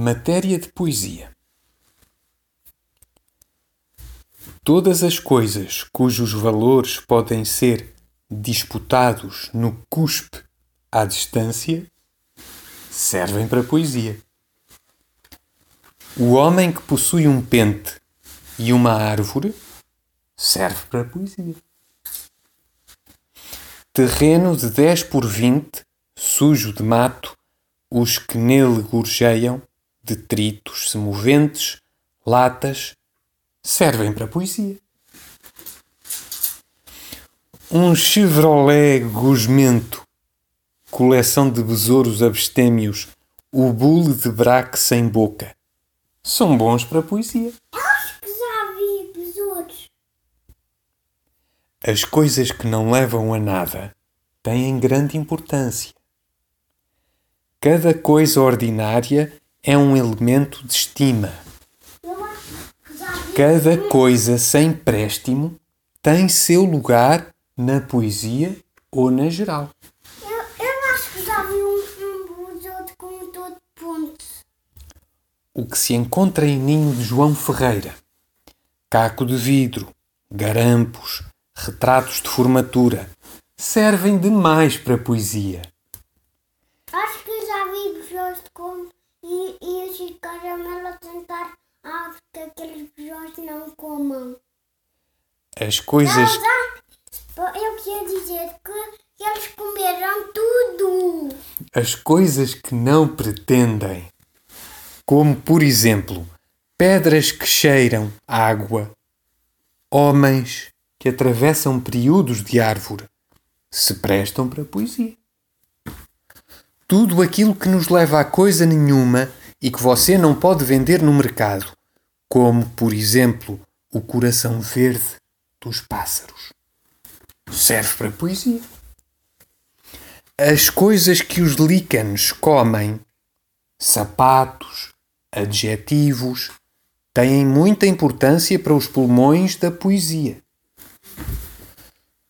Matéria de poesia. Todas as coisas cujos valores podem ser disputados no cuspe à distância servem para poesia. O homem que possui um pente e uma árvore serve para poesia. Terreno de 10 por 20, sujo de mato, os que nele gorjeiam, detritos semoventes, latas, servem para poesia. Um Chevrolet gosmento, coleção de besouros abstêmios, o bule de braque sem boca, são bons para poesia. Acho que já vi besouros. As coisas que não levam a nada têm grande importância. Cada coisa ordinária é um elemento de estima. Cada coisa sem préstimo tem seu lugar na poesia ou na geral. Eu, eu acho que já vi um, um besouro com todo ponto. O que se encontra em ninho de João Ferreira, caco de vidro, garampos, retratos de formatura, servem demais para poesia. Acho que já vi besouros com e, e os caramelo a tentar ah, que aqueles besouros não comam. As coisas, já. Eu queria dizer que eles comeram tudo. as coisas que não pretendem, como por exemplo, pedras que cheiram água, homens que atravessam períodos de árvore, se prestam para poesia. Tudo aquilo que nos leva a coisa nenhuma e que você não pode vender no mercado, como por exemplo o coração verde dos pássaros, serve para poesia. As coisas que os lícanos comem, sapatos, adjetivos, têm muita importância para os pulmões da poesia.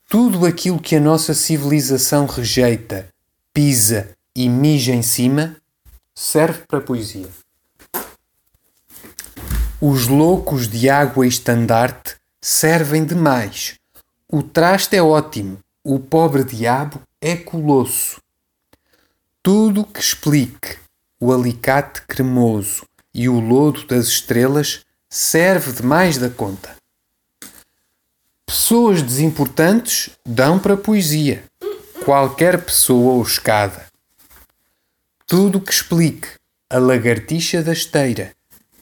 Tudo aquilo que a nossa civilização rejeita, pisa e mija em cima, serve para poesia. Os loucos de água e estandarte servem demais. O traste é ótimo, o pobre diabo é colosso. Tudo que explique o alicate cremoso e o lodo das estrelas serve demais da conta. Pessoas desimportantes dão para poesia. Qualquer pessoa ou escada. Tudo que explique a lagartixa da esteira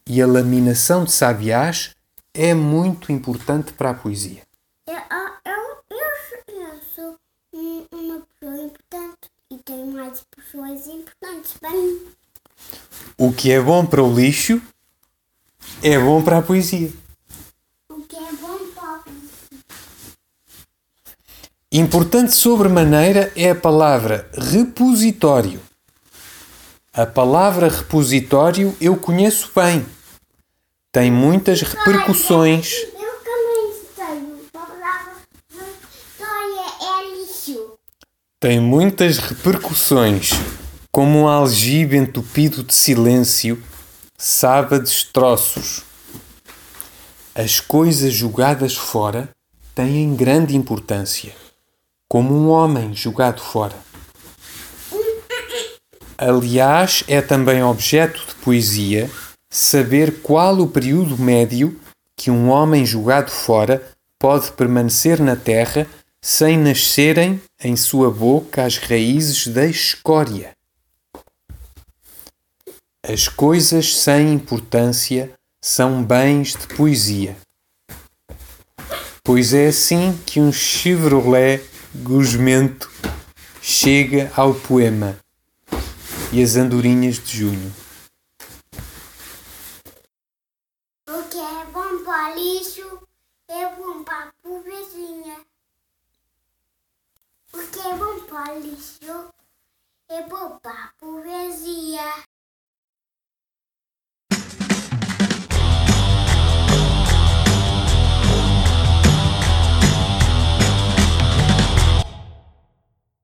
e a laminação de sabiás é muito importante para a poesia. Eu, ah, eu, eu, eu sou um- uma pessoa importante e tenho mais pessoas importantes para mim. O que é bom para o lixo é bom para a poesia. O que é bom para Importante sobremaneira é a palavra repositório. A palavra repositório eu conheço bem. Tem muitas repercussões. Eu também tenho. A palavra é lixo. Tem muitas repercussões, como um algibe entupido de silêncio, sabe a destroços. As coisas jogadas fora têm grande importância, como um homem jogado fora. Aliás, é também objeto de poesia saber qual o período médio que um homem jogado fora pode permanecer na terra sem nascerem em sua boca as raízes da escória. As coisas sem importância são bens de poesia. Pois é assim que um Chevrolet gosmento chega ao poema e as andorinhas de junho. O que é bom para lixo é bom para a pobrezinha. O que é bom para lixo é bom.